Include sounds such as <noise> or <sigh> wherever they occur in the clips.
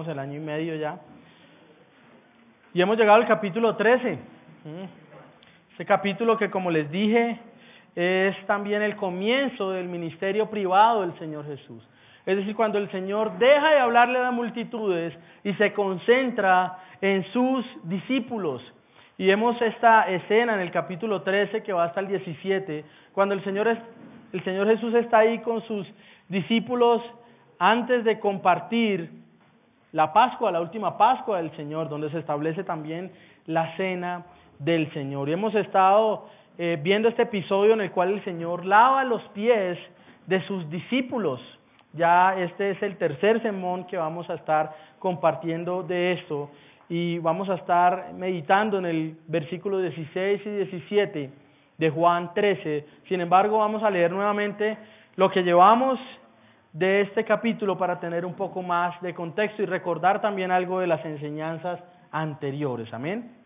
el año y medio ya. Y hemos llegado al capítulo 13. Este capítulo que, como les dije, es también el comienzo del ministerio privado del Señor Jesús. Es decir, cuando el Señor deja de hablarle a las multitudes y se concentra en sus discípulos. Y vemos esta escena en el capítulo 13 que va hasta el 17, cuando el Señor, es, el Señor Jesús está ahí con sus discípulos antes de compartir la Pascua, la última Pascua del Señor, donde se establece también la cena del Señor. Y hemos estado eh, viendo este episodio en el cual el Señor lava los pies de sus discípulos. Ya este es el tercer sermón que vamos a estar compartiendo de esto y vamos a estar meditando en el versículo 16 y 17 de Juan 13. Sin embargo, vamos a leer nuevamente lo que llevamos de este capítulo para tener un poco más de contexto y recordar también algo de las enseñanzas anteriores. Amén.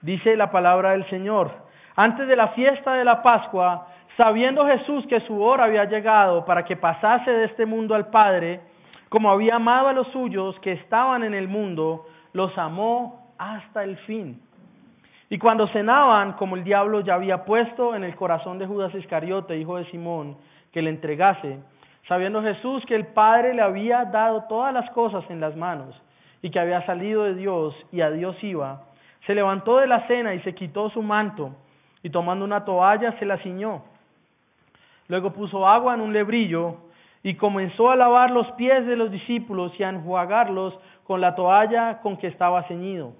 Dice la palabra del Señor. Antes de la fiesta de la Pascua, sabiendo Jesús que su hora había llegado para que pasase de este mundo al Padre, como había amado a los suyos que estaban en el mundo, los amó hasta el fin. Y cuando cenaban, como el diablo ya había puesto en el corazón de Judas Iscariote, hijo de Simón, que le entregase, sabiendo Jesús que el Padre le había dado todas las cosas en las manos y que había salido de Dios y a Dios iba, se levantó de la cena y se quitó su manto y tomando una toalla se la ciñó. Luego puso agua en un lebrillo y comenzó a lavar los pies de los discípulos y a enjuagarlos con la toalla con que estaba ceñido.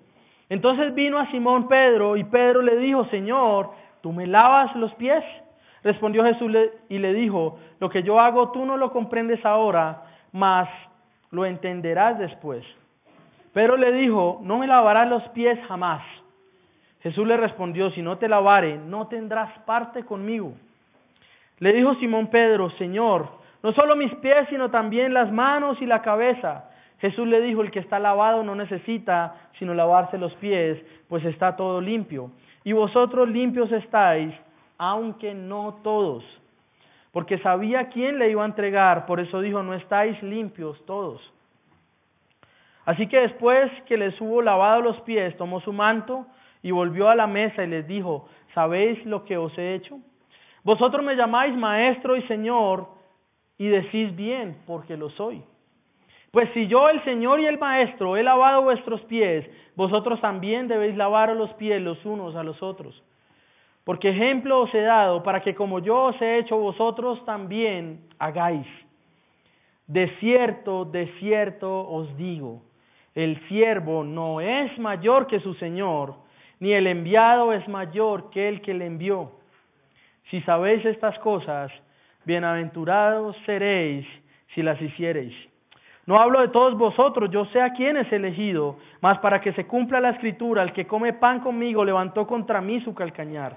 Entonces vino a Simón Pedro y Pedro le dijo, Señor, ¿tú me lavas los pies? Respondió Jesús y le dijo, lo que yo hago tú no lo comprendes ahora, mas lo entenderás después. Pero le dijo, no me lavarás los pies jamás. Jesús le respondió, si no te lavare, no tendrás parte conmigo. Le dijo Simón Pedro, Señor, no solo mis pies, sino también las manos y la cabeza. Jesús le dijo, el que está lavado no necesita sino lavarse los pies, pues está todo limpio. Y vosotros limpios estáis, aunque no todos, porque sabía quién le iba a entregar, por eso dijo, no estáis limpios todos. Así que después que les hubo lavado los pies, tomó su manto y volvió a la mesa y les dijo, ¿sabéis lo que os he hecho? Vosotros me llamáis maestro y señor y decís bien, porque lo soy. Pues si yo, el Señor y el Maestro, he lavado vuestros pies, vosotros también debéis lavar los pies los unos a los otros. Porque ejemplo os he dado para que como yo os he hecho vosotros también hagáis. De cierto, de cierto os digo, el siervo no es mayor que su Señor, ni el enviado es mayor que el que le envió. Si sabéis estas cosas, bienaventurados seréis si las hiciereis. No hablo de todos vosotros, yo sé a quién es elegido, mas para que se cumpla la escritura, el que come pan conmigo levantó contra mí su calcañar.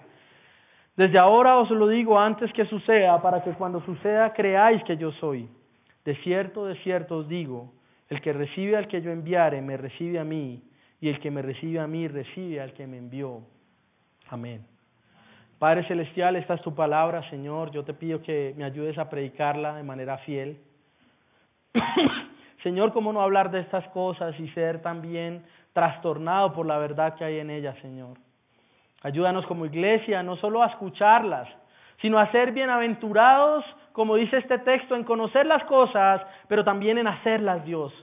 Desde ahora os lo digo antes que suceda, para que cuando suceda creáis que yo soy. De cierto, de cierto os digo, el que recibe al que yo enviare, me recibe a mí, y el que me recibe a mí, recibe al que me envió. Amén. Padre Celestial, esta es tu palabra, Señor. Yo te pido que me ayudes a predicarla de manera fiel. <coughs> Señor, ¿cómo no hablar de estas cosas y ser también trastornado por la verdad que hay en ellas, Señor? Ayúdanos como iglesia no solo a escucharlas, sino a ser bienaventurados, como dice este texto, en conocer las cosas, pero también en hacerlas, Dios.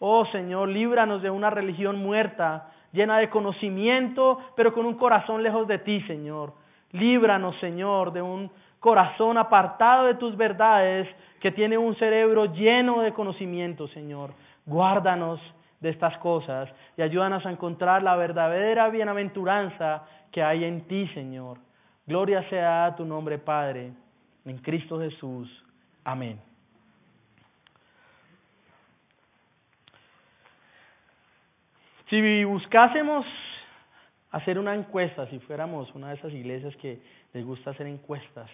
Oh Señor, líbranos de una religión muerta, llena de conocimiento, pero con un corazón lejos de ti, Señor. Líbranos, Señor, de un corazón apartado de tus verdades, que tiene un cerebro lleno de conocimiento, Señor. Guárdanos de estas cosas y ayúdanos a encontrar la verdadera bienaventuranza que hay en ti, Señor. Gloria sea a tu nombre, Padre, en Cristo Jesús. Amén. Si buscásemos hacer una encuesta, si fuéramos una de esas iglesias que les gusta hacer encuestas,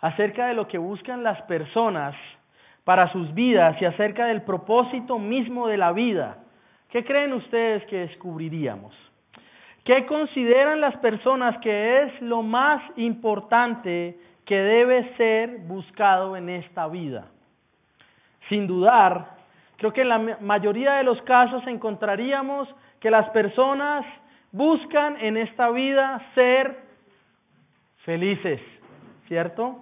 acerca de lo que buscan las personas para sus vidas y acerca del propósito mismo de la vida, ¿qué creen ustedes que descubriríamos? ¿Qué consideran las personas que es lo más importante que debe ser buscado en esta vida? Sin dudar creo que en la mayoría de los casos encontraríamos que las personas buscan en esta vida ser felices, ¿cierto?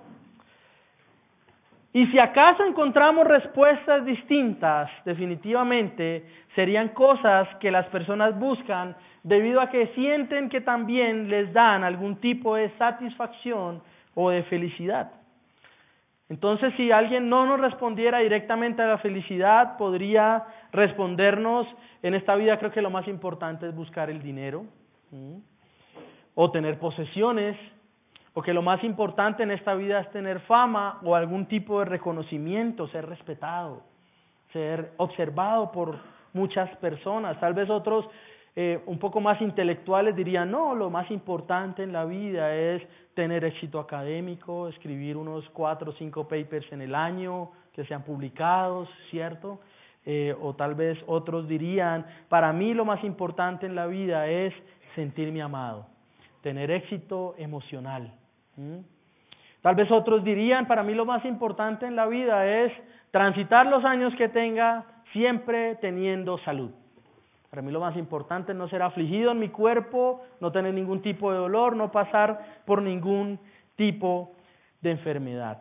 Y si acaso encontramos respuestas distintas, definitivamente serían cosas que las personas buscan debido a que sienten que también les dan algún tipo de satisfacción o de felicidad. Entonces, si alguien no nos respondiera directamente a la felicidad, podría respondernos, en esta vida creo que lo más importante es buscar el dinero, o tener posesiones, o que lo más importante en esta vida es tener fama o algún tipo de reconocimiento, ser respetado, ser observado por muchas personas. Tal vez otros eh, un poco más intelectuales dirían, no, lo más importante en la vida es tener éxito académico, escribir unos cuatro o cinco papers en el año que sean publicados, ¿cierto? Eh, o tal vez otros dirían, para mí lo más importante en la vida es sentirme amado, tener éxito emocional. Tal vez otros dirían, para mí lo más importante en la vida es transitar los años que tenga siempre teniendo salud. Para mí lo más importante es no ser afligido en mi cuerpo, no tener ningún tipo de dolor, no pasar por ningún tipo de enfermedad.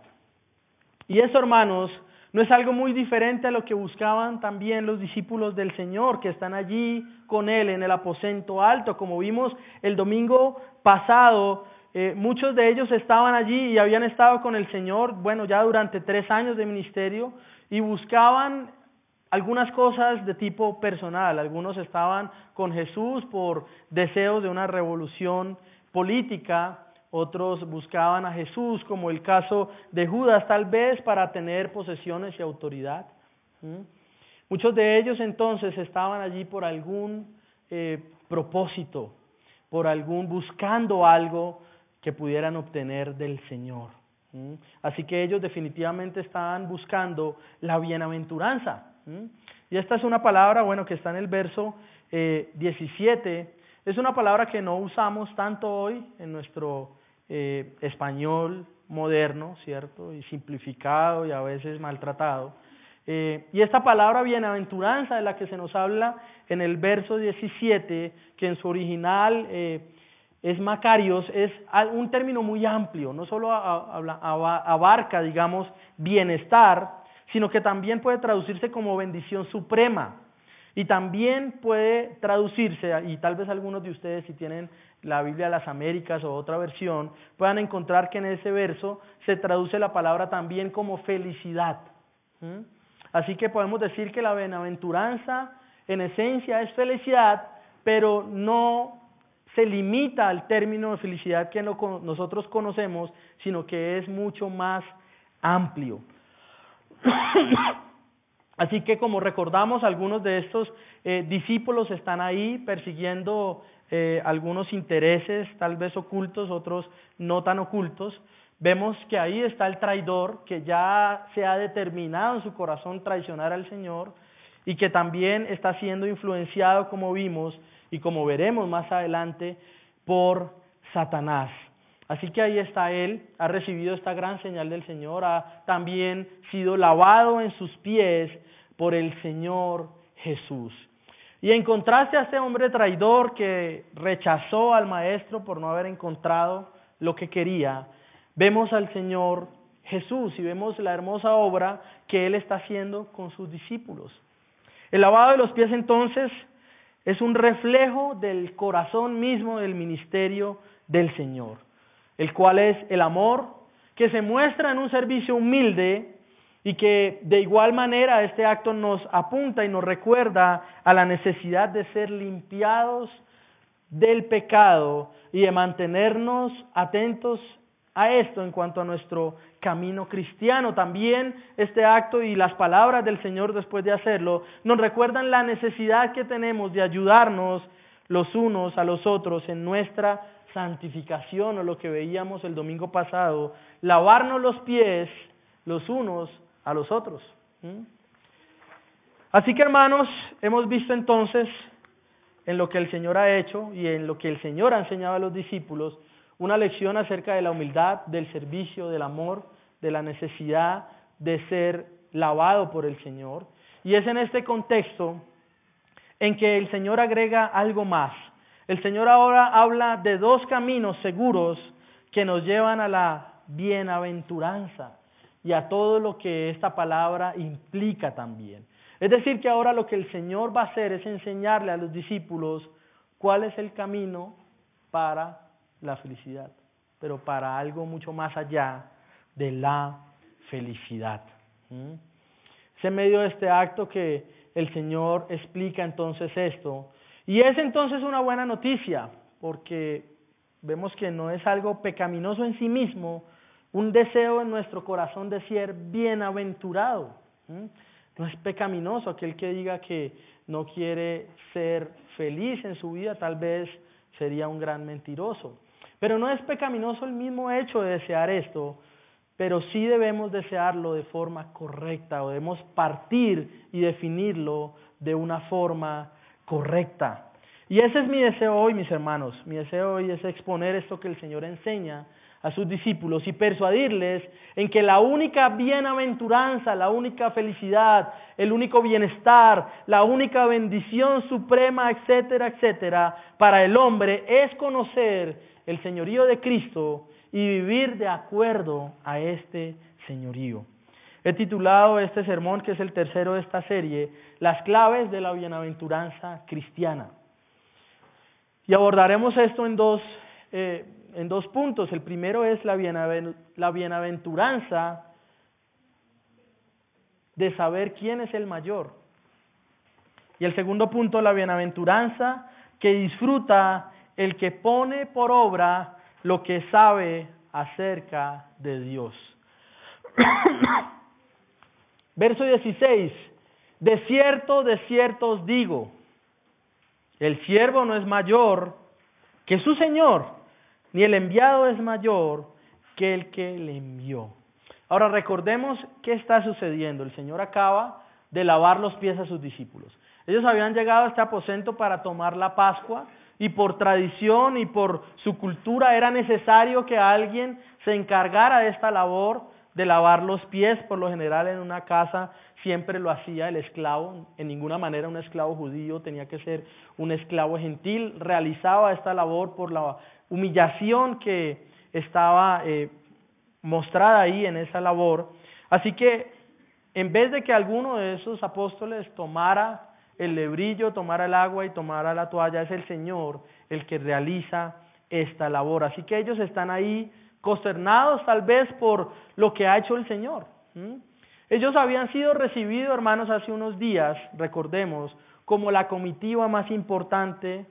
Y eso, hermanos, no es algo muy diferente a lo que buscaban también los discípulos del Señor, que están allí con Él en el aposento alto. Como vimos el domingo pasado, eh, muchos de ellos estaban allí y habían estado con el Señor, bueno, ya durante tres años de ministerio, y buscaban algunas cosas de tipo personal. Algunos estaban con Jesús por deseos de una revolución política, otros buscaban a Jesús, como el caso de Judas, tal vez para tener posesiones y autoridad. Muchos de ellos entonces estaban allí por algún eh, propósito, por algún buscando algo que pudieran obtener del Señor. Así que ellos definitivamente estaban buscando la bienaventuranza. Y esta es una palabra, bueno, que está en el verso eh, 17. Es una palabra que no usamos tanto hoy en nuestro eh, español moderno, ¿cierto? Y simplificado y a veces maltratado. Eh, y esta palabra bienaventuranza de la que se nos habla en el verso 17, que en su original eh, es Macarios, es un término muy amplio, no solo abarca, digamos, bienestar, sino que también puede traducirse como bendición suprema. Y también puede traducirse, y tal vez algunos de ustedes si tienen la Biblia de las Américas o otra versión, puedan encontrar que en ese verso se traduce la palabra también como felicidad. ¿Mm? Así que podemos decir que la bienaventuranza en esencia es felicidad, pero no se limita al término de felicidad que nosotros conocemos, sino que es mucho más amplio. <coughs> Así que como recordamos, algunos de estos eh, discípulos están ahí persiguiendo eh, algunos intereses, tal vez ocultos, otros no tan ocultos. Vemos que ahí está el traidor que ya se ha determinado en su corazón traicionar al Señor y que también está siendo influenciado, como vimos y como veremos más adelante, por Satanás. Así que ahí está él, ha recibido esta gran señal del Señor, ha también sido lavado en sus pies por el Señor Jesús. Y en contraste a este hombre traidor que rechazó al Maestro por no haber encontrado lo que quería, vemos al Señor Jesús y vemos la hermosa obra que Él está haciendo con sus discípulos. El lavado de los pies entonces es un reflejo del corazón mismo del ministerio del Señor el cual es el amor, que se muestra en un servicio humilde y que de igual manera este acto nos apunta y nos recuerda a la necesidad de ser limpiados del pecado y de mantenernos atentos a esto en cuanto a nuestro camino cristiano. También este acto y las palabras del Señor después de hacerlo nos recuerdan la necesidad que tenemos de ayudarnos los unos a los otros en nuestra santificación o lo que veíamos el domingo pasado, lavarnos los pies los unos a los otros. Así que hermanos, hemos visto entonces en lo que el Señor ha hecho y en lo que el Señor ha enseñado a los discípulos, una lección acerca de la humildad, del servicio, del amor, de la necesidad de ser lavado por el Señor. y es en este contexto en que el Señor agrega algo más. El Señor ahora habla de dos caminos seguros que nos llevan a la bienaventuranza y a todo lo que esta palabra implica también. Es decir, que ahora lo que el Señor va a hacer es enseñarle a los discípulos cuál es el camino para la felicidad, pero para algo mucho más allá de la felicidad. ¿Mm? Es en medio de este acto que el Señor explica entonces esto. Y es entonces una buena noticia, porque vemos que no es algo pecaminoso en sí mismo, un deseo en nuestro corazón de ser bienaventurado. No es pecaminoso aquel que diga que no quiere ser feliz en su vida, tal vez sería un gran mentiroso. Pero no es pecaminoso el mismo hecho de desear esto, pero sí debemos desearlo de forma correcta o debemos partir y definirlo de una forma correcta. Y ese es mi deseo hoy, mis hermanos. Mi deseo hoy es exponer esto que el Señor enseña a sus discípulos y persuadirles en que la única bienaventuranza, la única felicidad, el único bienestar, la única bendición suprema, etcétera, etcétera, para el hombre es conocer el señorío de Cristo y vivir de acuerdo a este señorío. He titulado este sermón, que es el tercero de esta serie, Las claves de la bienaventuranza cristiana. Y abordaremos esto en dos, eh, en dos puntos. El primero es la, la bienaventuranza de saber quién es el mayor. Y el segundo punto, la bienaventuranza que disfruta el que pone por obra lo que sabe acerca de Dios. <coughs> Verso 16. De cierto, de cierto os digo, el siervo no es mayor que su Señor, ni el enviado es mayor que el que le envió. Ahora recordemos qué está sucediendo. El Señor acaba de lavar los pies a sus discípulos. Ellos habían llegado a este aposento para tomar la Pascua y por tradición y por su cultura era necesario que alguien se encargara de esta labor de lavar los pies. Por lo general en una casa siempre lo hacía el esclavo, en ninguna manera un esclavo judío, tenía que ser un esclavo gentil, realizaba esta labor por la humillación que estaba eh, mostrada ahí en esa labor. Así que en vez de que alguno de esos apóstoles tomara el lebrillo, tomara el agua y tomara la toalla, es el Señor el que realiza esta labor. Así que ellos están ahí consternados tal vez por lo que ha hecho el Señor. Ellos habían sido recibidos, hermanos, hace unos días, recordemos, como la comitiva más importante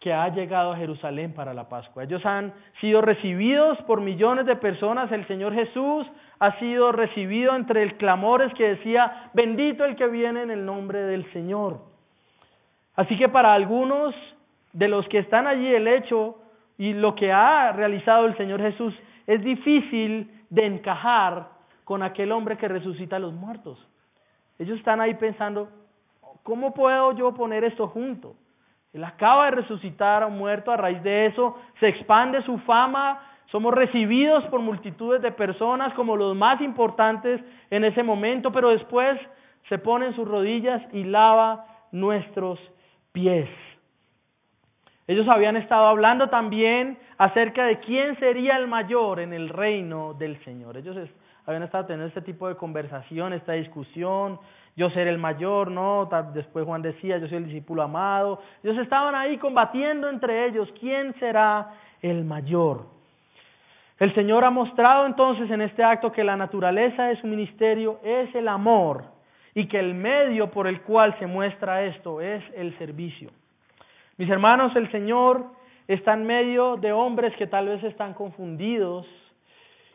que ha llegado a Jerusalén para la Pascua. Ellos han sido recibidos por millones de personas. El Señor Jesús ha sido recibido entre el clamores que decía, bendito el que viene en el nombre del Señor. Así que para algunos de los que están allí el hecho y lo que ha realizado el Señor Jesús es difícil de encajar con aquel hombre que resucita a los muertos. Ellos están ahí pensando, ¿cómo puedo yo poner esto junto? Él acaba de resucitar a un muerto, a raíz de eso se expande su fama, somos recibidos por multitudes de personas como los más importantes en ese momento, pero después se pone en sus rodillas y lava nuestros pies. Ellos habían estado hablando también acerca de quién sería el mayor en el reino del Señor. Ellos habían estado teniendo este tipo de conversación, esta discusión, yo ser el mayor, ¿no? Después Juan decía, yo soy el discípulo amado. Ellos estaban ahí combatiendo entre ellos, ¿quién será el mayor? El Señor ha mostrado entonces en este acto que la naturaleza de su ministerio es el amor y que el medio por el cual se muestra esto es el servicio. Mis hermanos, el Señor está en medio de hombres que tal vez están confundidos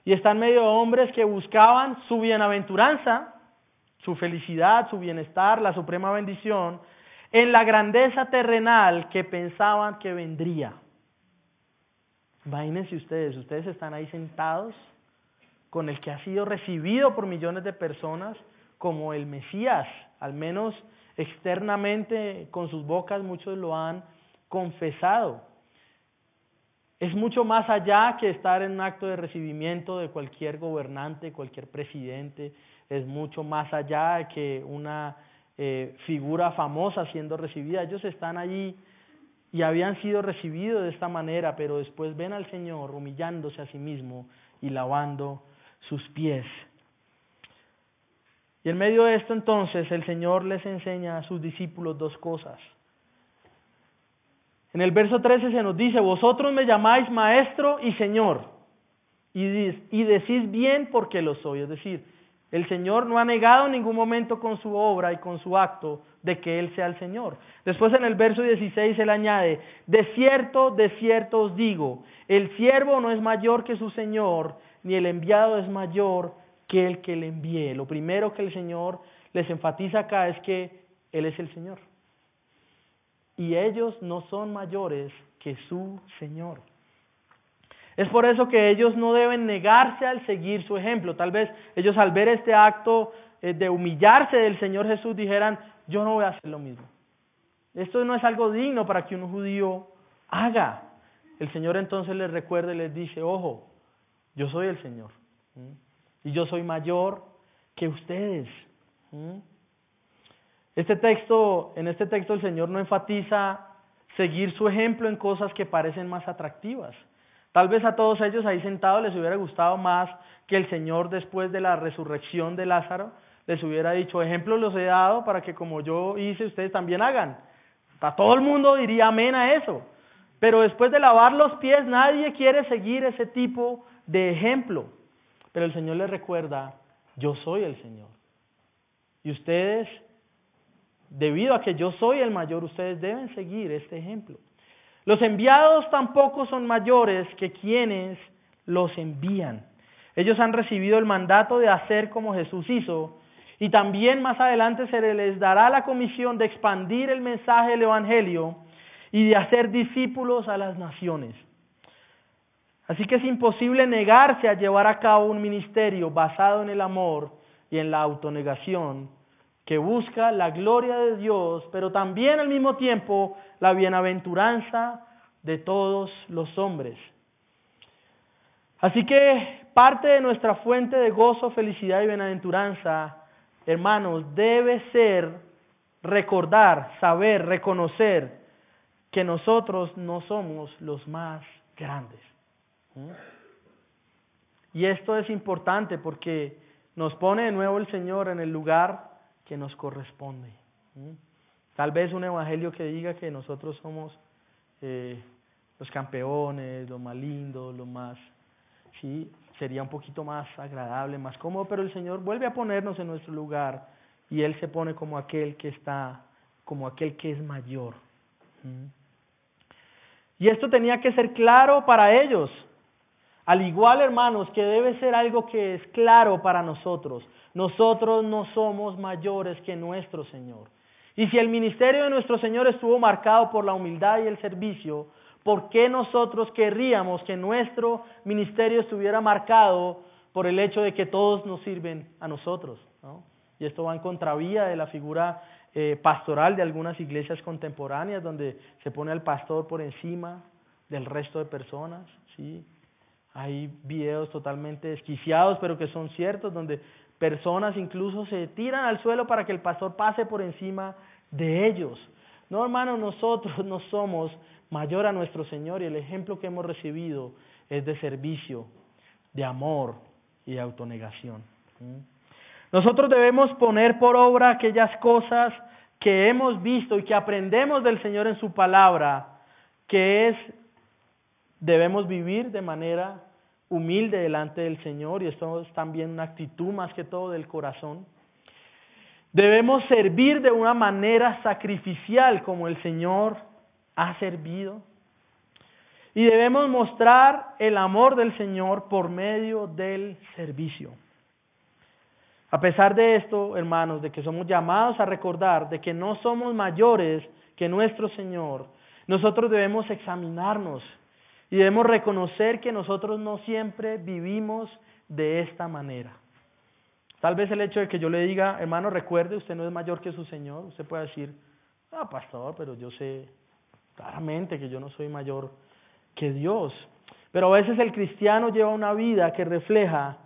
y está en medio de hombres que buscaban su bienaventuranza, su felicidad, su bienestar, la suprema bendición, en la grandeza terrenal que pensaban que vendría. Imagínense ustedes, ustedes están ahí sentados con el que ha sido recibido por millones de personas como el Mesías, al menos externamente con sus bocas muchos lo han confesado. Es mucho más allá que estar en un acto de recibimiento de cualquier gobernante, cualquier presidente, es mucho más allá que una eh, figura famosa siendo recibida. Ellos están allí y habían sido recibidos de esta manera, pero después ven al Señor humillándose a sí mismo y lavando sus pies. Y en medio de esto entonces el Señor les enseña a sus discípulos dos cosas. En el verso 13 se nos dice, vosotros me llamáis maestro y Señor, y, y decís bien porque lo soy. Es decir, el Señor no ha negado en ningún momento con su obra y con su acto de que Él sea el Señor. Después en el verso 16 Él añade, de cierto, de cierto os digo, el siervo no es mayor que su Señor, ni el enviado es mayor que el que le envíe. Lo primero que el Señor les enfatiza acá es que Él es el Señor. Y ellos no son mayores que su Señor. Es por eso que ellos no deben negarse al seguir su ejemplo. Tal vez ellos al ver este acto eh, de humillarse del Señor Jesús dijeran, yo no voy a hacer lo mismo. Esto no es algo digno para que un judío haga. El Señor entonces les recuerda y les dice, ojo, yo soy el Señor. Y yo soy mayor que ustedes. Este texto, en este texto el Señor no enfatiza seguir su ejemplo en cosas que parecen más atractivas. Tal vez a todos ellos ahí sentados les hubiera gustado más que el Señor después de la resurrección de Lázaro les hubiera dicho, ejemplos los he dado para que como yo hice, ustedes también hagan. A todo el mundo diría amén a eso. Pero después de lavar los pies, nadie quiere seguir ese tipo de ejemplo. Pero el Señor les recuerda, yo soy el Señor. Y ustedes, debido a que yo soy el mayor, ustedes deben seguir este ejemplo. Los enviados tampoco son mayores que quienes los envían. Ellos han recibido el mandato de hacer como Jesús hizo y también más adelante se les dará la comisión de expandir el mensaje del Evangelio y de hacer discípulos a las naciones. Así que es imposible negarse a llevar a cabo un ministerio basado en el amor y en la autonegación que busca la gloria de Dios, pero también al mismo tiempo la bienaventuranza de todos los hombres. Así que parte de nuestra fuente de gozo, felicidad y bienaventuranza, hermanos, debe ser recordar, saber, reconocer que nosotros no somos los más grandes. Y esto es importante porque nos pone de nuevo el Señor en el lugar que nos corresponde. Tal vez un evangelio que diga que nosotros somos eh, los campeones, lo más lindo, lo más, sí, sería un poquito más agradable, más cómodo, pero el Señor vuelve a ponernos en nuestro lugar y Él se pone como aquel que está, como aquel que es mayor. Y esto tenía que ser claro para ellos. Al igual, hermanos, que debe ser algo que es claro para nosotros. Nosotros no somos mayores que nuestro Señor. Y si el ministerio de nuestro Señor estuvo marcado por la humildad y el servicio, ¿por qué nosotros querríamos que nuestro ministerio estuviera marcado por el hecho de que todos nos sirven a nosotros? Y esto va en contravía de la figura eh, pastoral de algunas iglesias contemporáneas, donde se pone al pastor por encima del resto de personas. ¿sí? Hay videos totalmente desquiciados, pero que son ciertos, donde Personas incluso se tiran al suelo para que el pastor pase por encima de ellos. No, hermanos, nosotros no somos mayor a nuestro Señor y el ejemplo que hemos recibido es de servicio, de amor y de autonegación. ¿Mm? Nosotros debemos poner por obra aquellas cosas que hemos visto y que aprendemos del Señor en su palabra, que es, debemos vivir de manera humilde delante del Señor y esto es también una actitud más que todo del corazón. Debemos servir de una manera sacrificial como el Señor ha servido. Y debemos mostrar el amor del Señor por medio del servicio. A pesar de esto, hermanos, de que somos llamados a recordar de que no somos mayores que nuestro Señor, nosotros debemos examinarnos y debemos reconocer que nosotros no siempre vivimos de esta manera. Tal vez el hecho de que yo le diga, hermano, recuerde, usted no es mayor que su Señor, usted puede decir, ah, pastor, pero yo sé claramente que yo no soy mayor que Dios. Pero a veces el cristiano lleva una vida que refleja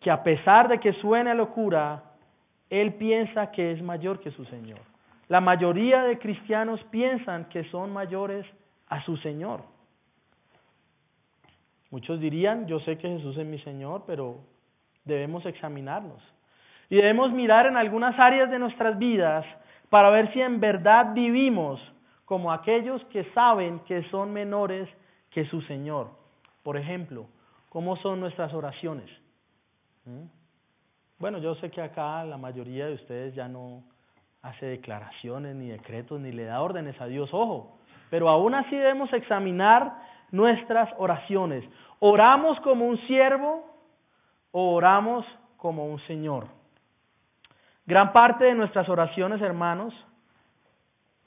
que a pesar de que suene locura, él piensa que es mayor que su Señor. La mayoría de cristianos piensan que son mayores a su Señor. Muchos dirían, yo sé que Jesús es mi Señor, pero debemos examinarnos. Y debemos mirar en algunas áreas de nuestras vidas para ver si en verdad vivimos como aquellos que saben que son menores que su Señor. Por ejemplo, ¿cómo son nuestras oraciones? ¿Mm? Bueno, yo sé que acá la mayoría de ustedes ya no hace declaraciones, ni decretos, ni le da órdenes a Dios, ojo, pero aún así debemos examinar nuestras oraciones. ¿Oramos como un siervo o oramos como un Señor? Gran parte de nuestras oraciones, hermanos,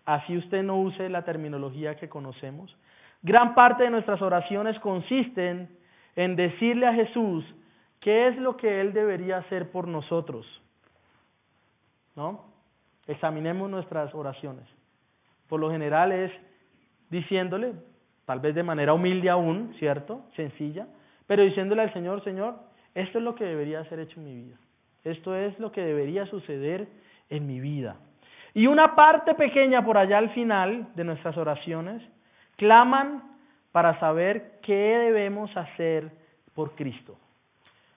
así usted no use la terminología que conocemos, gran parte de nuestras oraciones consisten en decirle a Jesús qué es lo que Él debería hacer por nosotros. ¿No? Examinemos nuestras oraciones. Por lo general es diciéndole, tal vez de manera humilde aún, ¿cierto? Sencilla, pero diciéndole al Señor, Señor, esto es lo que debería ser hecho en mi vida. Esto es lo que debería suceder en mi vida. Y una parte pequeña por allá al final de nuestras oraciones claman para saber qué debemos hacer por Cristo.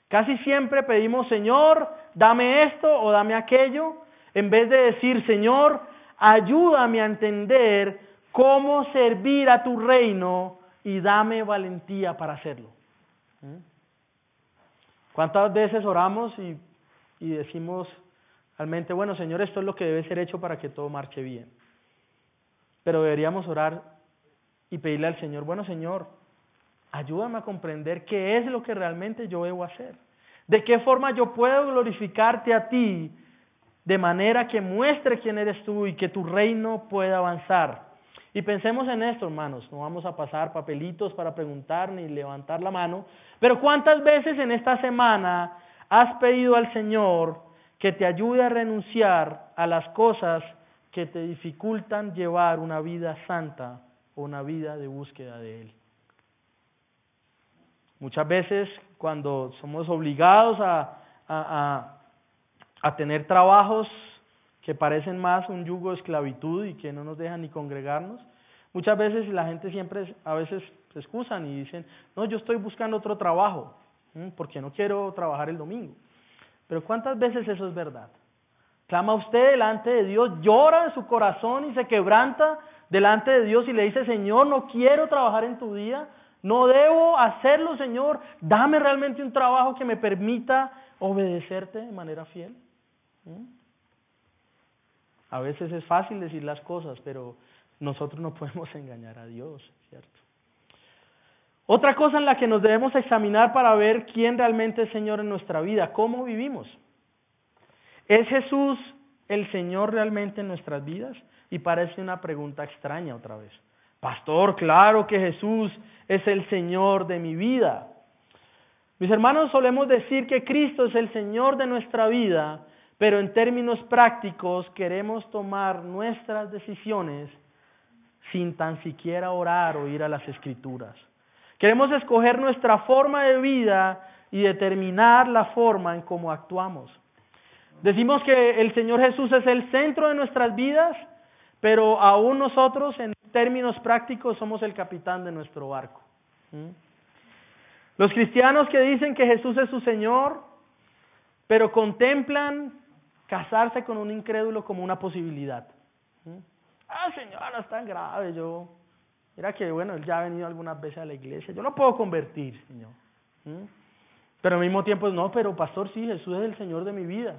Casi siempre pedimos, Señor, dame esto o dame aquello, en vez de decir, Señor, ayúdame a entender cómo servir a tu reino y dame valentía para hacerlo. ¿Mm? ¿Cuántas veces oramos y y decimos realmente, bueno, Señor, esto es lo que debe ser hecho para que todo marche bien. Pero deberíamos orar y pedirle al Señor, bueno, Señor, ayúdame a comprender qué es lo que realmente yo debo hacer. De qué forma yo puedo glorificarte a ti de manera que muestre quién eres tú y que tu reino pueda avanzar. Y pensemos en esto, hermanos, no vamos a pasar papelitos para preguntar ni levantar la mano, pero ¿cuántas veces en esta semana has pedido al Señor que te ayude a renunciar a las cosas que te dificultan llevar una vida santa o una vida de búsqueda de Él. Muchas veces cuando somos obligados a, a, a, tener trabajos que parecen más un yugo de esclavitud y que no nos dejan ni congregarnos, muchas veces la gente siempre a veces se excusan y dicen, no, yo estoy buscando otro trabajo porque no quiero trabajar el domingo. Pero ¿cuántas veces eso es verdad? Clama usted delante de Dios, llora en su corazón y se quebranta delante de Dios y le dice, Señor, no quiero trabajar en tu día, no debo hacerlo, Señor, dame realmente un trabajo que me permita obedecerte de manera fiel. A veces es fácil decir las cosas, pero nosotros no podemos <laughs> engañar a Dios, ¿cierto? Otra cosa en la que nos debemos examinar para ver quién realmente es Señor en nuestra vida, cómo vivimos. ¿Es Jesús el Señor realmente en nuestras vidas? Y parece una pregunta extraña otra vez. Pastor, claro que Jesús es el Señor de mi vida. Mis hermanos, solemos decir que Cristo es el Señor de nuestra vida, pero en términos prácticos queremos tomar nuestras decisiones sin tan siquiera orar o ir a las escrituras. Queremos escoger nuestra forma de vida y determinar la forma en cómo actuamos. Decimos que el Señor Jesús es el centro de nuestras vidas, pero aún nosotros en términos prácticos somos el capitán de nuestro barco. ¿Mm? Los cristianos que dicen que Jesús es su Señor, pero contemplan casarse con un incrédulo como una posibilidad. ¿Mm? Ah, Señor, no es tan grave, yo Mira que, bueno, él ya ha venido algunas veces a la iglesia. Yo lo puedo convertir, Señor. Pero al mismo tiempo, no, pero pastor, sí, Jesús es el Señor de mi vida.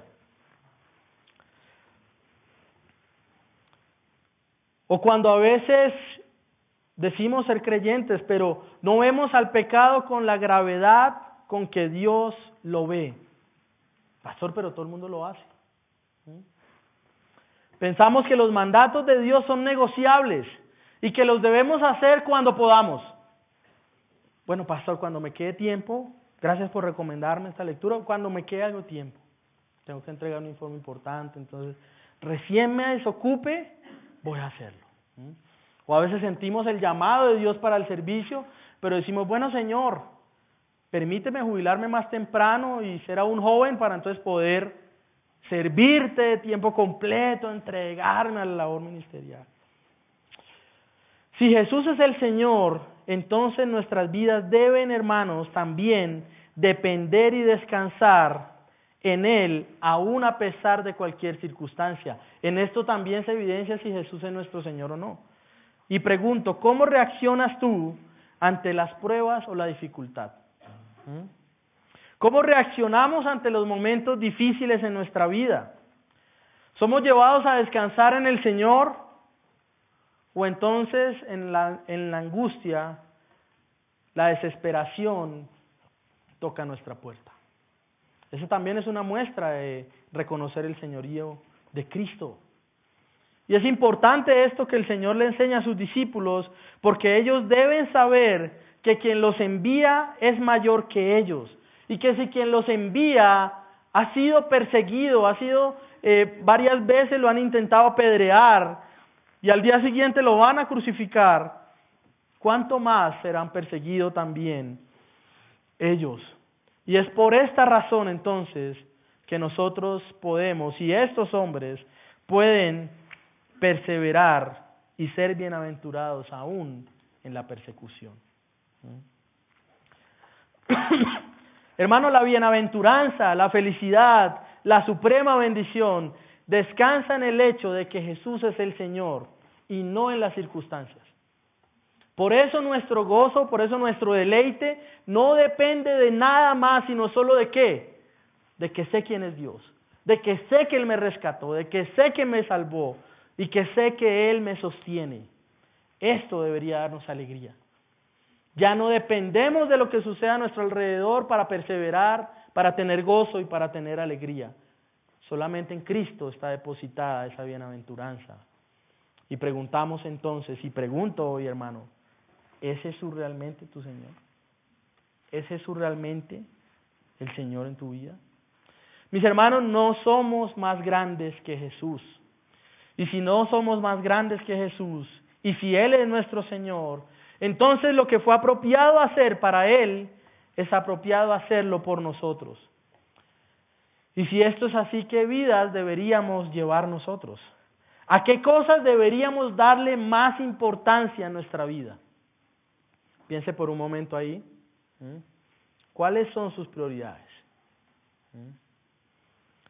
O cuando a veces decimos ser creyentes, pero no vemos al pecado con la gravedad con que Dios lo ve. Pastor, pero todo el mundo lo hace. Pensamos que los mandatos de Dios son negociables y que los debemos hacer cuando podamos. Bueno, pastor, cuando me quede tiempo, gracias por recomendarme esta lectura, cuando me quede algo tiempo, tengo que entregar un informe importante, entonces recién me desocupe, voy a hacerlo. O a veces sentimos el llamado de Dios para el servicio, pero decimos, bueno Señor, permíteme jubilarme más temprano y ser aún joven para entonces poder servirte de tiempo completo, entregarme a la labor ministerial. Si Jesús es el Señor, entonces nuestras vidas deben, hermanos, también depender y descansar en Él, aún a pesar de cualquier circunstancia. En esto también se evidencia si Jesús es nuestro Señor o no. Y pregunto, ¿cómo reaccionas tú ante las pruebas o la dificultad? ¿Mm? ¿Cómo reaccionamos ante los momentos difíciles en nuestra vida? ¿Somos llevados a descansar en el Señor? ¿O entonces en la, angustia, la desesperación toca nuestra puerta? Eso también es una muestra de reconocer el señorío de Cristo. Y es importante esto que el Señor le enseña a sus discípulos, porque ellos deben saber que quien los envía es mayor que ellos. Y que si quien los envía ha sido perseguido, ha sido eh, varias veces lo han intentado apedrear y al día siguiente lo van a crucificar, ¿cuánto más serán perseguidos también ellos? Y es por esta razón entonces que nosotros podemos, y estos hombres pueden perseverar y ser bienaventurados aún en la persecución. Hermano, la bienaventuranza, la felicidad, la suprema bendición descansa en el hecho de que Jesús es el Señor y no en las circunstancias. Por eso nuestro gozo, por eso nuestro deleite no depende de nada más, sino solo de qué? De que sé quién es Dios, de que sé que Él me rescató, de que sé que me salvó y que sé que Él me sostiene. Esto debería darnos alegría. Ya no dependemos de lo que suceda a nuestro alrededor para perseverar, para tener gozo y para tener alegría. Solamente en Cristo está depositada esa bienaventuranza. Y preguntamos entonces, y pregunto hoy hermano, ¿es Jesús realmente tu Señor? ¿Es Jesús realmente el Señor en tu vida? Mis hermanos, no somos más grandes que Jesús. Y si no somos más grandes que Jesús, y si Él es nuestro Señor, entonces lo que fue apropiado hacer para Él es apropiado hacerlo por nosotros. Y si esto es así, ¿qué vidas deberíamos llevar nosotros? ¿A qué cosas deberíamos darle más importancia en nuestra vida? Piense por un momento ahí. ¿Cuáles son sus prioridades?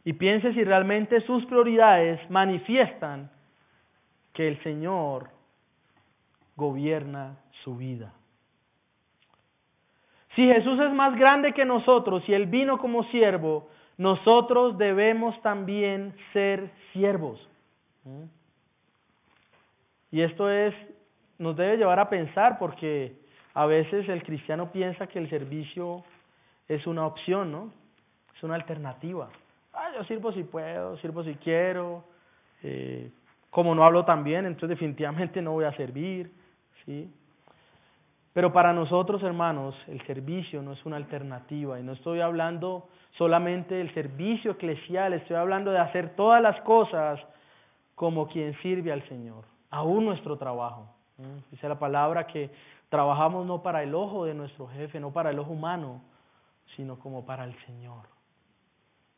Y piense si realmente sus prioridades manifiestan que el Señor gobierna su vida. Si Jesús es más grande que nosotros y Él vino como siervo, nosotros debemos también ser siervos. Y esto es, nos debe llevar a pensar porque a veces el cristiano piensa que el servicio es una opción, ¿no? Es una alternativa. Ah, yo sirvo si puedo, sirvo si quiero. Eh, como no hablo tan bien, entonces definitivamente no voy a servir, ¿sí? Pero para nosotros, hermanos, el servicio no es una alternativa. Y no estoy hablando solamente del servicio eclesial, estoy hablando de hacer todas las cosas como quien sirve al Señor, aún nuestro trabajo. Dice la palabra que trabajamos no para el ojo de nuestro jefe, no para el ojo humano, sino como para el Señor.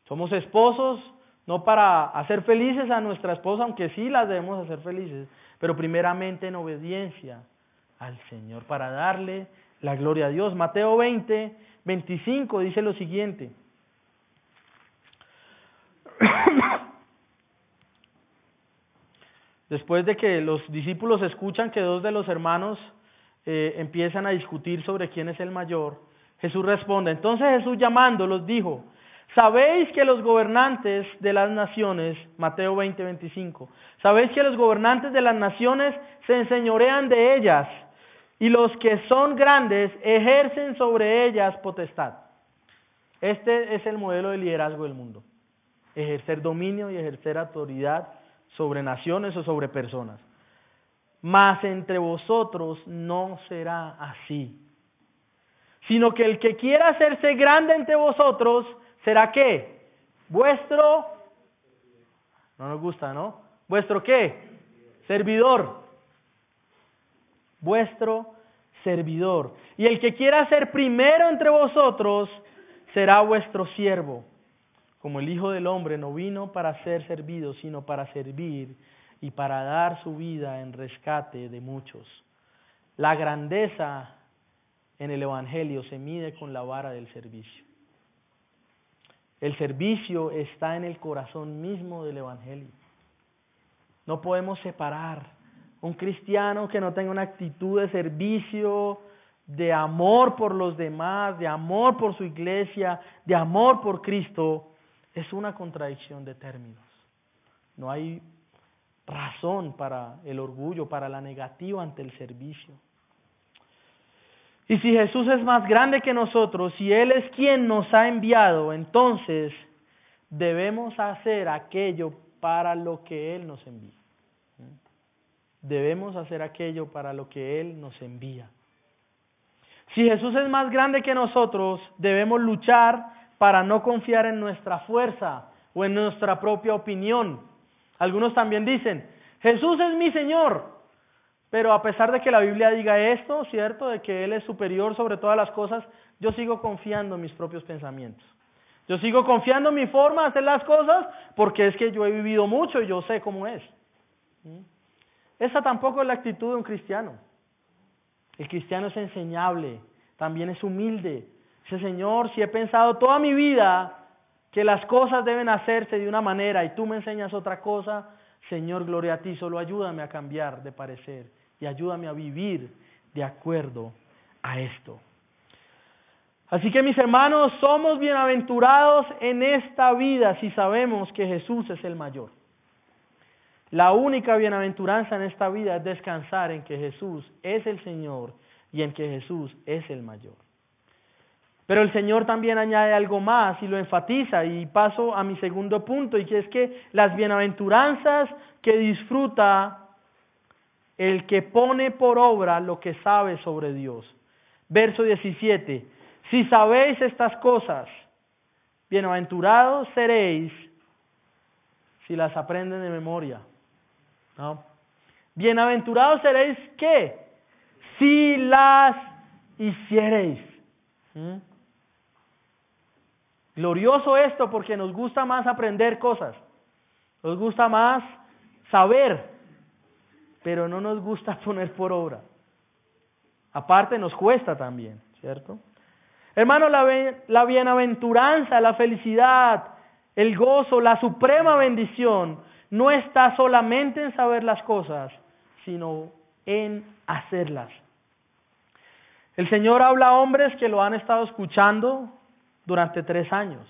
Somos esposos no para hacer felices a nuestra esposa, aunque sí las debemos hacer felices, pero primeramente en obediencia al Señor, para darle la gloria a Dios. Mateo 20, 25 dice lo siguiente. <coughs> Después de que los discípulos escuchan que dos de los hermanos eh, empiezan a discutir sobre quién es el mayor, Jesús responde. Entonces Jesús llamándolos dijo, Sabéis que los gobernantes de las naciones, Mateo 20, 25, sabéis que los gobernantes de las naciones se enseñorean de ellas y los que son grandes ejercen sobre ellas potestad. Este es el modelo de liderazgo del mundo. Ejercer dominio y ejercer autoridad sobre naciones o sobre personas. Mas entre vosotros no será así. Sino que el que quiera hacerse grande entre vosotros, ¿será qué? Vuestro, no nos gusta, ¿no? ¿Vuestro qué? Servidor vuestro servidor. Y el que quiera ser primero entre vosotros será vuestro siervo. Como el Hijo del Hombre no vino para ser servido, sino para servir y para dar su vida en rescate de muchos. La grandeza en el Evangelio se mide con la vara del servicio. El servicio está en el corazón mismo del Evangelio. No podemos separar un cristiano que no tenga una actitud de servicio, de amor por los demás, de amor por su iglesia, de amor por Cristo, es una contradicción de términos. No hay razón para el orgullo, para la negativa ante el servicio. Y si Jesús es más grande que nosotros, si Él es quien nos ha enviado, entonces debemos hacer aquello para lo que Él nos envía. Debemos hacer aquello para lo que Él nos envía. Si Jesús es más grande que nosotros, debemos luchar para no confiar en nuestra fuerza o en nuestra propia opinión. Algunos también dicen, Jesús es mi Señor, pero a pesar de que la Biblia diga esto, ¿cierto? De que Él es superior sobre todas las cosas, yo sigo confiando en mis propios pensamientos. Yo sigo confiando en mi forma de hacer las cosas porque es que yo he vivido mucho y yo sé cómo es. ¿Mm? Esa tampoco es la actitud de un cristiano. El cristiano es enseñable, también es humilde. Dice, Señor, si he pensado toda mi vida que las cosas deben hacerse de una manera y tú me enseñas otra cosa, Señor, gloria a ti, solo ayúdame a cambiar de parecer y ayúdame a vivir de acuerdo a esto. Así que mis hermanos, somos bienaventurados en esta vida si sabemos que Jesús es el mayor. La única bienaventuranza en esta vida es descansar en que Jesús es el Señor y en que Jesús es el mayor. Pero el Señor también añade algo más y lo enfatiza y paso a mi segundo punto y que es que las bienaventuranzas que disfruta el que pone por obra lo que sabe sobre Dios. Verso 17, si sabéis estas cosas, bienaventurados seréis si las aprenden de memoria. ¿no? Bienaventurados seréis qué? Si las hiciereis. Glorioso esto porque nos gusta más aprender cosas, nos gusta más saber, pero no nos gusta <laughs> poner por obra. Aparte nos cuesta también, ¿cierto? Hermano, la, la bienaventuranza, la felicidad, el gozo, la suprema bendición no está solamente en saber las cosas, sino en hacerlas. El Señor habla a hombres que lo han estado escuchando durante tres años.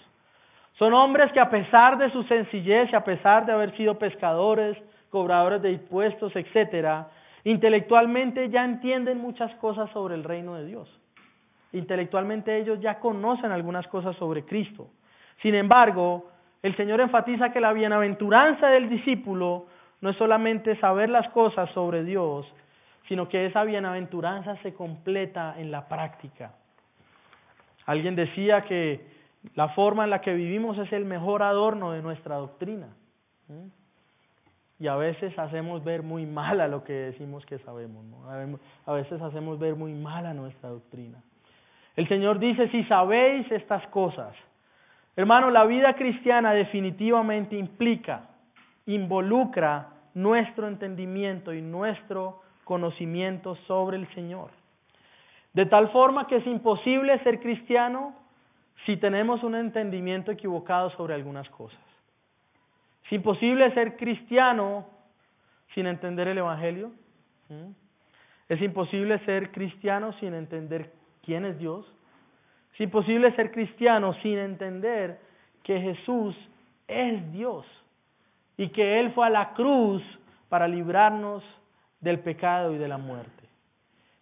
Son hombres que a pesar de su sencillez y a pesar de haber sido pescadores, cobradores de impuestos, etcétera, intelectualmente ya entienden muchas cosas sobre el reino de Dios. Intelectualmente ellos ya conocen algunas cosas sobre Cristo. Sin embargo, el Señor enfatiza que la bienaventuranza del discípulo no es solamente saber las cosas sobre Dios, sino que esa bienaventuranza se completa en la práctica. Alguien decía que la forma en la que vivimos es el mejor adorno de nuestra doctrina. Y a veces hacemos ver muy mal a lo que decimos que sabemos. A veces hacemos ver muy mal a nuestra doctrina. El Señor dice, si sabéis estas cosas, hermano, la vida cristiana definitivamente implica, involucra nuestro entendimiento y nuestro conocimiento sobre el Señor. De tal forma que es imposible ser cristiano si tenemos un entendimiento equivocado sobre algunas cosas. Es imposible ser cristiano sin entender el Evangelio. Es imposible ser cristiano sin entender quién es Dios. Es imposible ser cristiano sin entender que Jesús es Dios y que Él fue a la cruz para librarnos del pecado y de la muerte.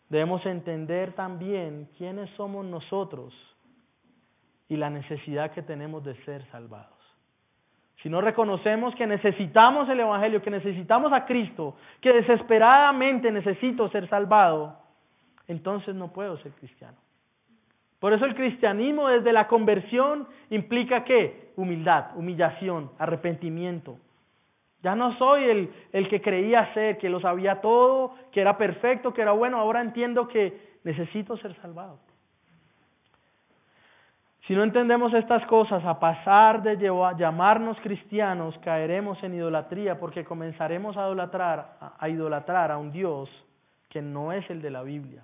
Debemos entender también quiénes somos nosotros y la necesidad que tenemos de ser salvados. Si no reconocemos que necesitamos el Evangelio, que necesitamos a Cristo, que desesperadamente necesito ser salvado, entonces no puedo ser cristiano. Por eso el cristianismo desde la conversión implica qué? Humildad, humillación, arrepentimiento, ya no soy el, el que creía ser, que lo sabía todo, que era perfecto, que era bueno. Ahora entiendo que necesito ser salvado. Si no entendemos estas cosas, a pasar de llamarnos cristianos, caeremos en idolatría porque comenzaremos a idolatrar, a un Dios que no es el de la Biblia.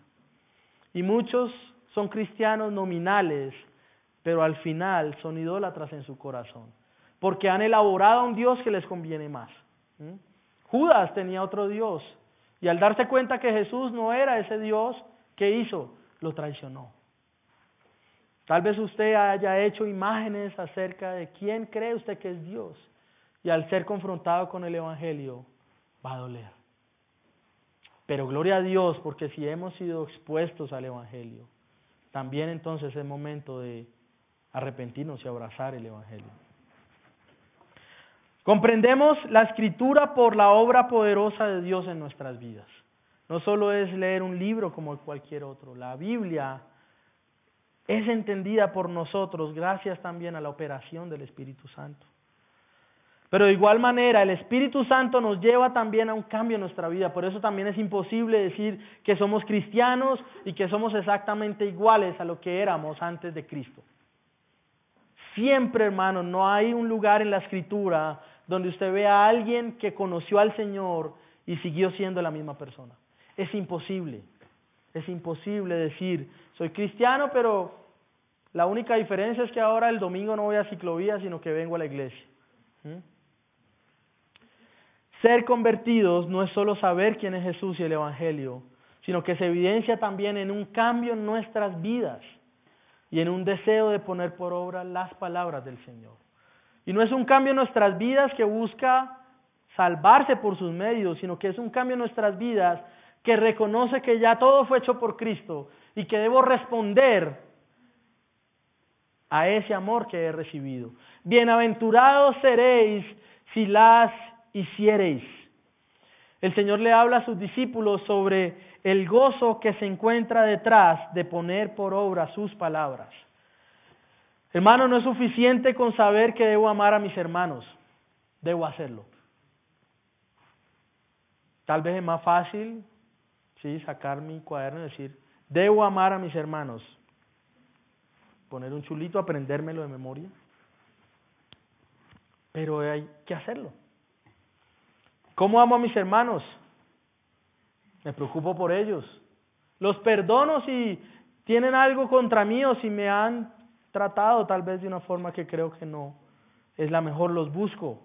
Y muchos son cristianos nominales, pero al final son idólatras en su corazón, porque han elaborado a un Dios que les conviene más. Judas tenía otro Dios, y al darse cuenta que Jesús no era ese Dios, ¿qué hizo? Lo traicionó. Tal vez usted haya hecho imágenes acerca de quién cree usted que es Dios y al ser confrontado con el Evangelio va a doler. Pero gloria a Dios porque si hemos sido expuestos al Evangelio, también entonces es momento de arrepentirnos y abrazar el Evangelio. Comprendemos la escritura por la obra poderosa de Dios en nuestras vidas. No solo es leer un libro como cualquier otro, la Biblia es entendida por nosotros gracias también a la operación del Espíritu Santo. Pero de igual manera, el Espíritu Santo nos lleva también a un cambio en nuestra vida. Por eso también es imposible decir que somos cristianos y que somos exactamente iguales a lo que éramos antes de Cristo. Siempre, hermano, no hay un lugar en la Escritura donde usted vea a alguien que conoció al Señor y siguió siendo la misma persona. Es imposible. Es imposible decir, soy cristiano, pero la única diferencia es que ahora el domingo no voy a ciclovía, sino que vengo a la iglesia. ¿Mm? Ser convertidos no es solo saber quién es Jesús y el Evangelio, sino que se evidencia también en un cambio en nuestras vidas y en un deseo de poner por obra las palabras del Señor. Y no es un cambio en nuestras vidas que busca salvarse por sus medios, sino que es un cambio en nuestras vidas que reconoce que ya todo fue hecho por Cristo y que debo responder a ese amor que he recibido. Bienaventurados seréis si las hiciereis. El Señor le habla a sus discípulos sobre el gozo que se encuentra detrás de poner por obra sus palabras. Hermano, no es suficiente con saber que debo amar a mis hermanos, debo hacerlo. Tal vez es más fácil ¿sí? sacar mi cuaderno y decir, debo amar a mis hermanos. Poner un chulito, aprendérmelo de memoria. Pero hay que hacerlo. ¿Cómo amo a mis hermanos? Me preocupo por ellos. Los perdono si tienen algo contra mí o si me han tratado tal vez de una forma que creo que no es la mejor, los busco.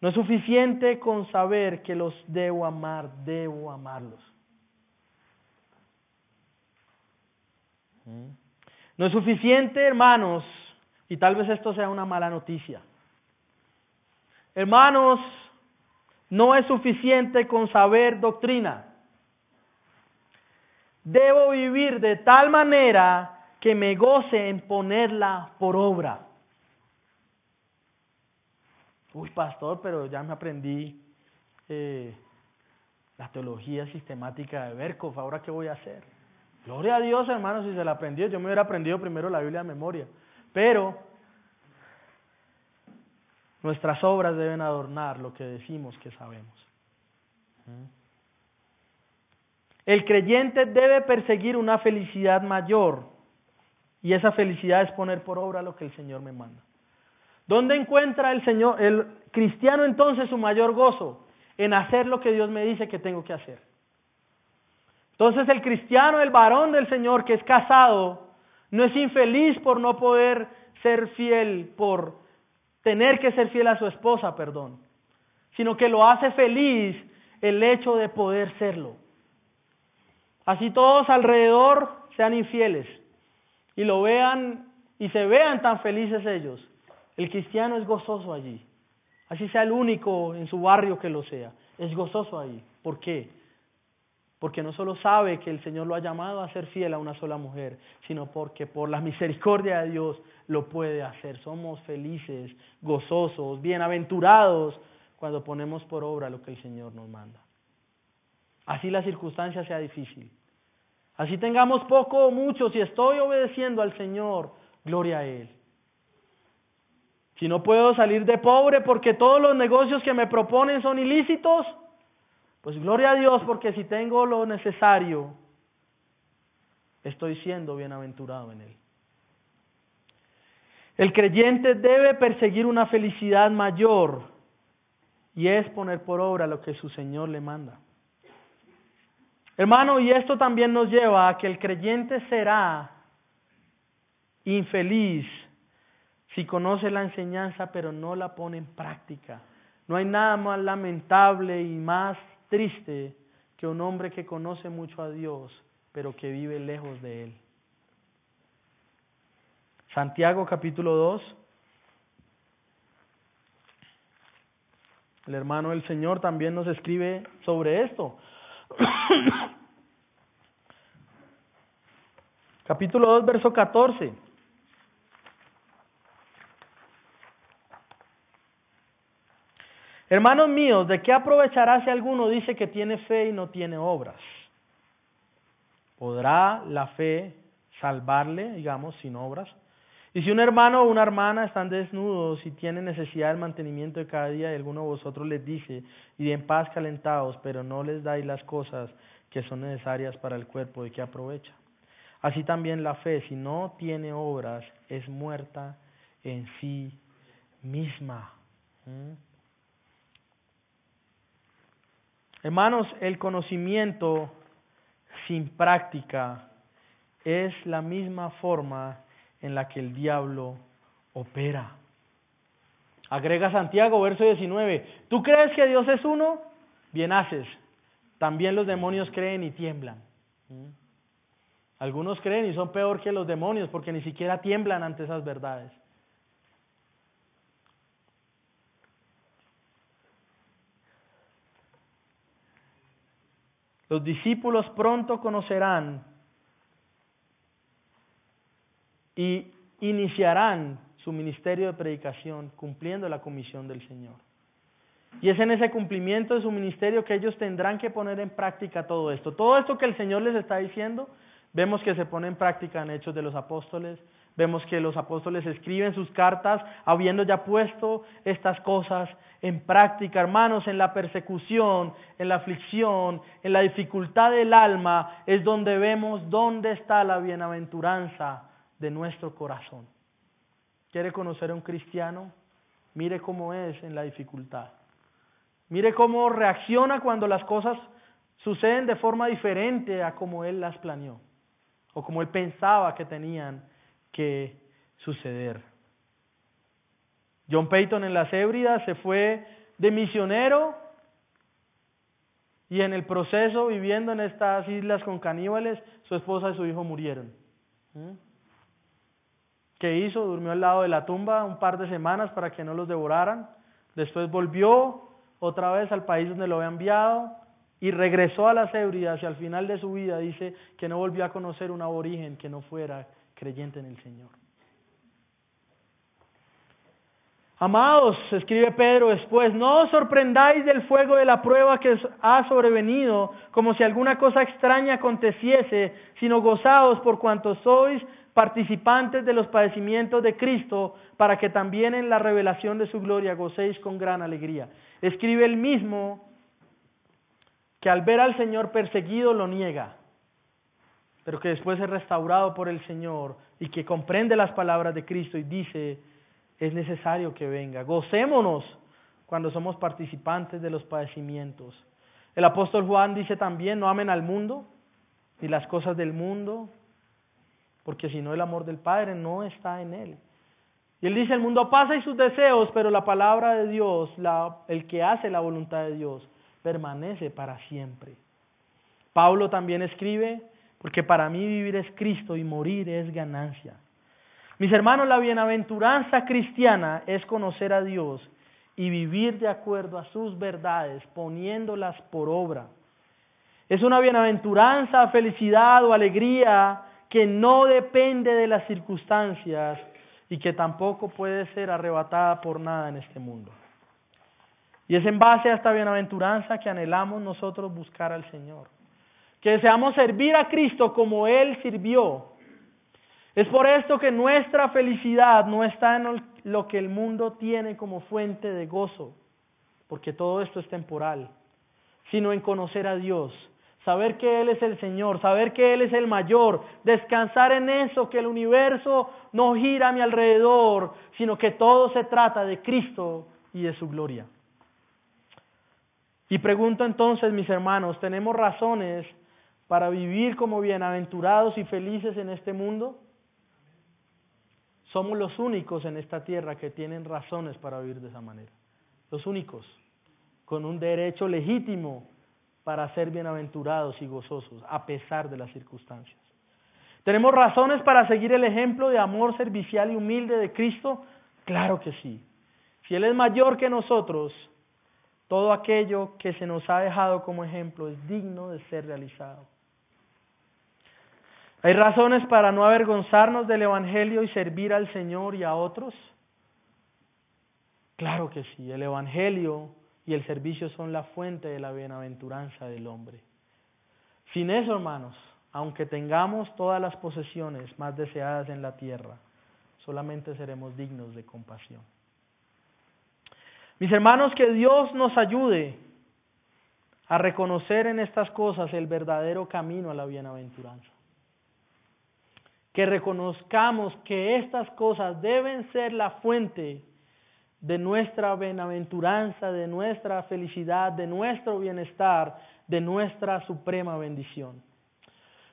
No es suficiente con saber que los debo amar, debo amarlos. No es suficiente, hermanos, y tal vez esto sea una mala noticia. Hermanos, no es suficiente con saber doctrina. Debo vivir de tal manera que me goce en ponerla por obra. Uy, pastor, pero ya me aprendí eh, la teología sistemática de Berkov, ¿ahora qué voy a hacer? Gloria a Dios, hermano, si se la aprendió. Yo me hubiera aprendido primero la Biblia de memoria. Pero nuestras obras deben adornar lo que decimos que sabemos. ¿Mm? El creyente debe perseguir una felicidad mayor y esa felicidad es poner por obra lo que el Señor me manda. ¿Dónde encuentra el Señor, el cristiano entonces su mayor gozo? En hacer lo que Dios me dice que tengo que hacer. Entonces el cristiano, el varón del Señor que es casado, no es infeliz por no poder ser fiel, por tener que ser fiel a su esposa, perdón, sino que lo hace feliz el hecho de poder serlo. Así todos alrededor sean infieles y lo vean y se vean tan felices ellos. El cristiano es gozoso allí. Así sea el único en su barrio que lo sea. Es gozoso allí. ¿Por qué? Porque no solo sabe que el Señor lo ha llamado a ser fiel a una sola mujer, sino porque por la misericordia de Dios lo puede hacer. Somos felices, gozosos, bienaventurados cuando ponemos por obra lo que el Señor nos manda. Así la circunstancia sea difícil. Así tengamos poco o mucho, si estoy obedeciendo al Señor, gloria a Él. Si no puedo salir de pobre porque todos los negocios que me proponen son ilícitos, pues gloria a Dios porque si tengo lo necesario, estoy siendo bienaventurado en él. El creyente debe perseguir una felicidad mayor y es poner por obra lo que su Señor le manda. Hermano, y esto también nos lleva a que el creyente será infeliz si conoce la enseñanza pero no la pone en práctica. No hay nada más lamentable y más triste que un hombre que conoce mucho a Dios pero que vive lejos de Él. Santiago capítulo 2. El hermano del Señor también nos escribe sobre esto. <coughs> capítulo 2, verso 14. Hermanos míos, ¿de qué aprovechará si alguno dice que tiene fe y no tiene obras? ¿Podrá la fe salvarle, digamos, sin obras? Y si un hermano o una hermana están desnudos y tienen necesidad del mantenimiento de cada día y alguno de vosotros les dice, y en paz calentados, pero no les dais las cosas que son necesarias para el cuerpo, ¿de qué aprovecha? Así también la fe, si no tiene obras, es muerta en sí misma. ¿Mm? Hermanos, el conocimiento sin práctica es la misma forma en la que el diablo opera. Agrega Santiago, verso 19, ¿tú crees que Dios es uno? Bien haces. También los demonios creen y tiemblan. Algunos creen y son peor que los demonios porque ni siquiera tiemblan ante esas verdades. Los discípulos pronto conocerán y iniciarán su ministerio de predicación cumpliendo la comisión del Señor. Y es en ese cumplimiento de su ministerio que ellos tendrán que poner en práctica todo esto. Todo esto que el Señor les está diciendo, vemos que se pone en práctica en Hechos de los Apóstoles, vemos que los apóstoles escriben sus cartas habiendo ya puesto estas cosas en práctica, hermanos, en la persecución, en la aflicción, en la dificultad del alma, es donde vemos dónde está la bienaventuranza de nuestro corazón. ¿Quiere conocer a un cristiano? Mire cómo es en la dificultad. Mire cómo reacciona cuando las cosas suceden de forma diferente a como él las planeó o como él pensaba que tenían que suceder. John Peyton en las Hébridas se fue de misionero y en el proceso, viviendo en estas islas con caníbales, su esposa y su hijo murieron. ¿Mm? ¿Qué hizo? Durmió al lado de la tumba un par de semanas para que no los devoraran. Después volvió otra vez al país donde lo había enviado y regresó a las Hébridas y al final de su vida dice que no volvió a conocer un aborigen que no fuera creyente en el Señor. Amados, escribe Pedro después, no os sorprendáis del fuego de la prueba que os ha sobrevenido, como si alguna cosa extraña aconteciese, sino gozaos por cuanto sois participantes de los padecimientos de Cristo, para que también en la revelación de su gloria gocéis con gran alegría. Escribe el mismo que al ver al Señor perseguido lo niega, pero que después es restaurado por el Señor y que comprende las palabras de Cristo y dice, es necesario que venga. Gocémonos cuando somos participantes de los padecimientos. El apóstol Juan dice también, no amen al mundo ni las cosas del mundo, porque si no el amor del Padre no está en él. Y él dice, el mundo pasa y sus deseos, pero la palabra de Dios, la, el que hace la voluntad de Dios, permanece para siempre. Pablo también escribe, porque para mí vivir es Cristo y morir es ganancia. Mis hermanos, la bienaventuranza cristiana es conocer a Dios y vivir de acuerdo a sus verdades, poniéndolas por obra. Es una bienaventuranza, felicidad o alegría que no depende de las circunstancias y que tampoco puede ser arrebatada por nada en este mundo. Y es en base a esta bienaventuranza que anhelamos nosotros buscar al Señor. Que deseamos servir a Cristo como Él sirvió es por esto que nuestra felicidad no está en lo que el mundo tiene como fuente de gozo, porque todo esto es temporal, sino en conocer a Dios, saber que Él es el Señor, saber que Él es el mayor, descansar en eso, que el universo no gira a mi alrededor, sino que todo se trata de Cristo y de su gloria. Y pregunto entonces, mis hermanos, ¿tenemos razones para vivir como bienaventurados y felices en este mundo? Somos los únicos en esta tierra que tienen razones para vivir de esa manera. Los únicos, con un derecho legítimo para ser bienaventurados y gozosos, a pesar de las circunstancias. ¿Tenemos razones para seguir el ejemplo de amor servicial y humilde de Cristo? Claro que sí. Si Él es mayor que nosotros, todo aquello que se nos ha dejado como ejemplo es digno de ser realizado. ¿Hay razones para no avergonzarnos del Evangelio y servir al Señor y a otros? Claro que sí, el Evangelio y el servicio son la fuente de la bienaventuranza del hombre. Sin eso, hermanos, aunque tengamos todas las posesiones más deseadas en la tierra, solamente seremos dignos de compasión. Mis hermanos, que Dios nos ayude a reconocer en estas cosas el verdadero camino a la bienaventuranza. Que reconozcamos que estas cosas deben ser la fuente de nuestra bienaventuranza, de nuestra felicidad, de nuestro bienestar, de nuestra suprema bendición.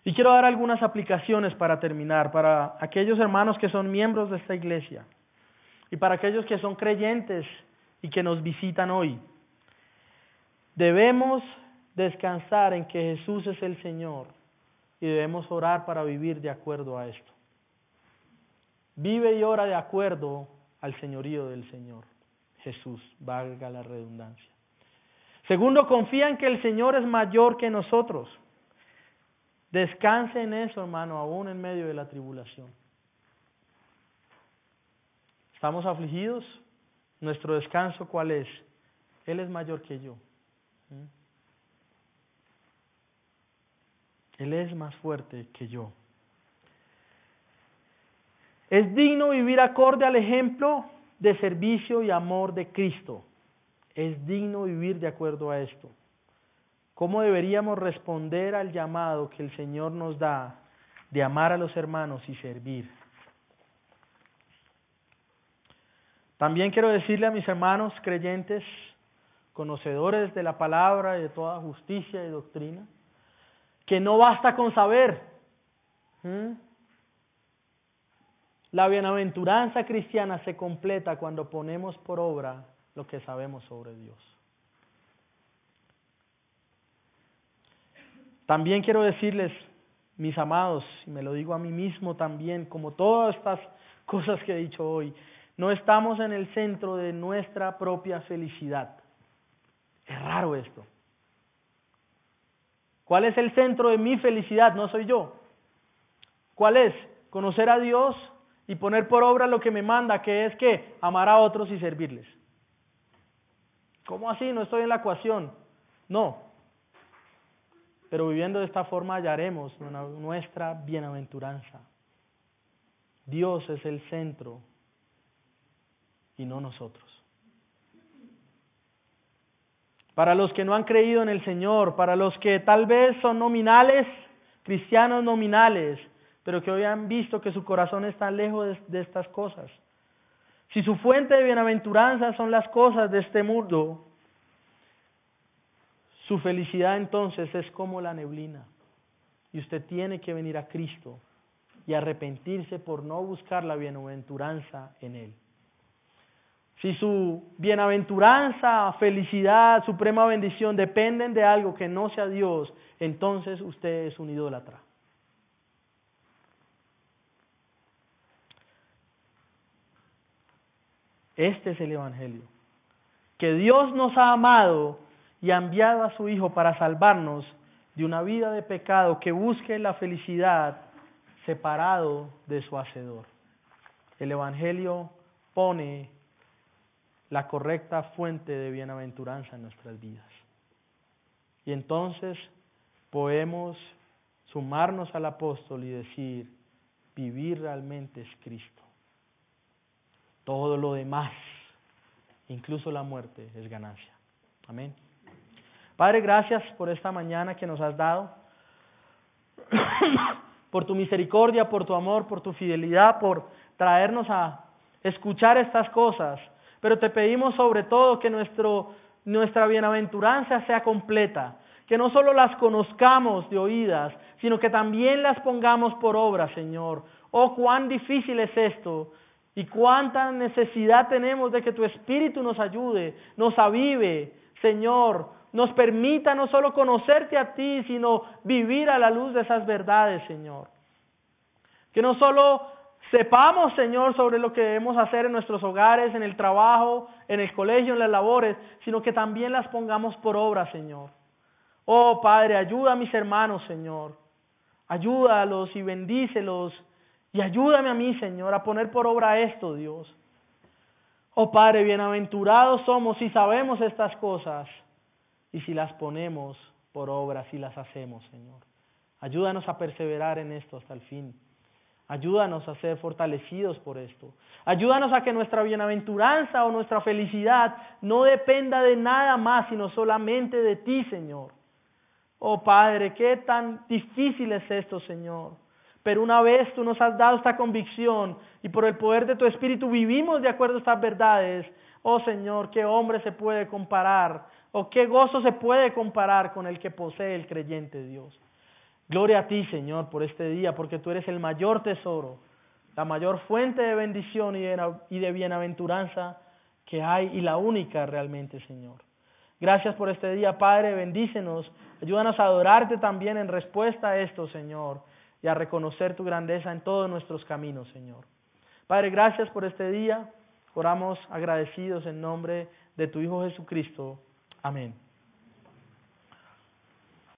Y quiero dar algunas aplicaciones para terminar, para aquellos hermanos que son miembros de esta iglesia y para aquellos que son creyentes y que nos visitan hoy. Debemos descansar en que Jesús es el Señor y debemos orar para vivir de acuerdo a esto. Vive y ora de acuerdo al señorío del Señor. Jesús, valga la redundancia. Segundo, confía en que el Señor es mayor que nosotros. Descanse en eso, hermano, aún en medio de la tribulación. ¿Estamos afligidos? Nuestro descanso, ¿cuál es? Él es mayor que yo. ¿Mm? Él es más fuerte que yo. Es digno vivir acorde al ejemplo de servicio y amor de Cristo. Es digno vivir de acuerdo a esto. ¿Cómo deberíamos responder al llamado que el Señor nos da de amar a los hermanos y servir? También quiero decirle a mis hermanos creyentes, conocedores de la palabra y de toda justicia y doctrina, que no basta con saber. La bienaventuranza cristiana se completa cuando ponemos por obra lo que sabemos sobre Dios. También quiero decirles, mis amados, y me lo digo a mí mismo también, como todas estas cosas que he dicho hoy, no estamos en el centro de nuestra propia felicidad. Es raro esto. ¿Cuál es el centro de mi felicidad? No soy yo. ¿Cuál es? Conocer a Dios y poner por obra lo que me manda, que es que amar a otros y servirles. ¿Cómo así? No estoy en la ecuación. No. Pero viviendo de esta forma hallaremos nuestra bienaventuranza. Dios es el centro y no nosotros. Para los que no han creído en el Señor, para los que tal vez son nominales, cristianos nominales, pero que hoy han visto que su corazón está lejos de, estas cosas. Si su fuente de bienaventuranza son las cosas de este mundo, su felicidad entonces es como la neblina. Y usted tiene que venir a Cristo y arrepentirse por no buscar la bienaventuranza en Él. Si su bienaventuranza, felicidad, suprema bendición dependen de algo que no sea Dios, entonces usted es un idólatra. Este es el Evangelio. Que Dios nos ha amado y ha enviado a su Hijo para salvarnos de una vida de pecado que busque la felicidad separado de su Hacedor. El Evangelio pone la correcta fuente de bienaventuranza en nuestras vidas. Y entonces podemos sumarnos al apóstol y decir, vivir realmente es Cristo. Todo lo demás, incluso la muerte, es ganancia. Amén. Padre, gracias por esta mañana que nos has dado, <coughs> por tu misericordia, por tu amor, por tu fidelidad, por traernos a escuchar estas cosas. Pero te pedimos sobre todo que nuestro, nuestra bienaventuranza sea completa, que no solo las conozcamos de oídas, sino que también las pongamos por obra, Señor. Oh, cuán difícil es esto y cuánta necesidad tenemos de que tu Espíritu nos ayude, nos avive, Señor, nos permita no solo conocerte a ti, sino vivir a la luz de esas verdades, Señor. Que no solo sepamos, Señor, sobre lo que debemos hacer en nuestros hogares, en el trabajo, en el colegio, en las labores, sino que también las pongamos por obra, Señor. Oh Padre, ayuda a mis hermanos, Señor. Ayúdalos y bendícelos. Y ayúdame a mí, Señor, a poner por obra esto, Dios. Oh Padre, bienaventurados somos si sabemos estas cosas y si las ponemos por obra, si las hacemos, Señor. Ayúdanos a perseverar en esto hasta el fin. Ayúdanos a ser fortalecidos por esto. Ayúdanos a que nuestra bienaventuranza o nuestra felicidad no dependa de nada más, sino solamente de ti, Señor. Oh Padre, qué tan difícil es esto, Señor. Pero una vez tú nos has dado esta convicción y por el poder de tu Espíritu vivimos de acuerdo a estas verdades, oh Señor, qué hombre se puede comparar o qué gozo se puede comparar con el que posee el creyente Dios. Gloria a ti, Señor, por este día, porque tú eres el mayor tesoro, la mayor fuente de bendición y de bienaventuranza que hay y la única realmente, Señor. Gracias por este día, Padre, bendícenos, ayúdanos a adorarte también en respuesta a esto, Señor, y a reconocer tu grandeza en todos nuestros caminos, Señor. Padre, gracias por este día, oramos agradecidos en nombre de tu Hijo Jesucristo. Amén.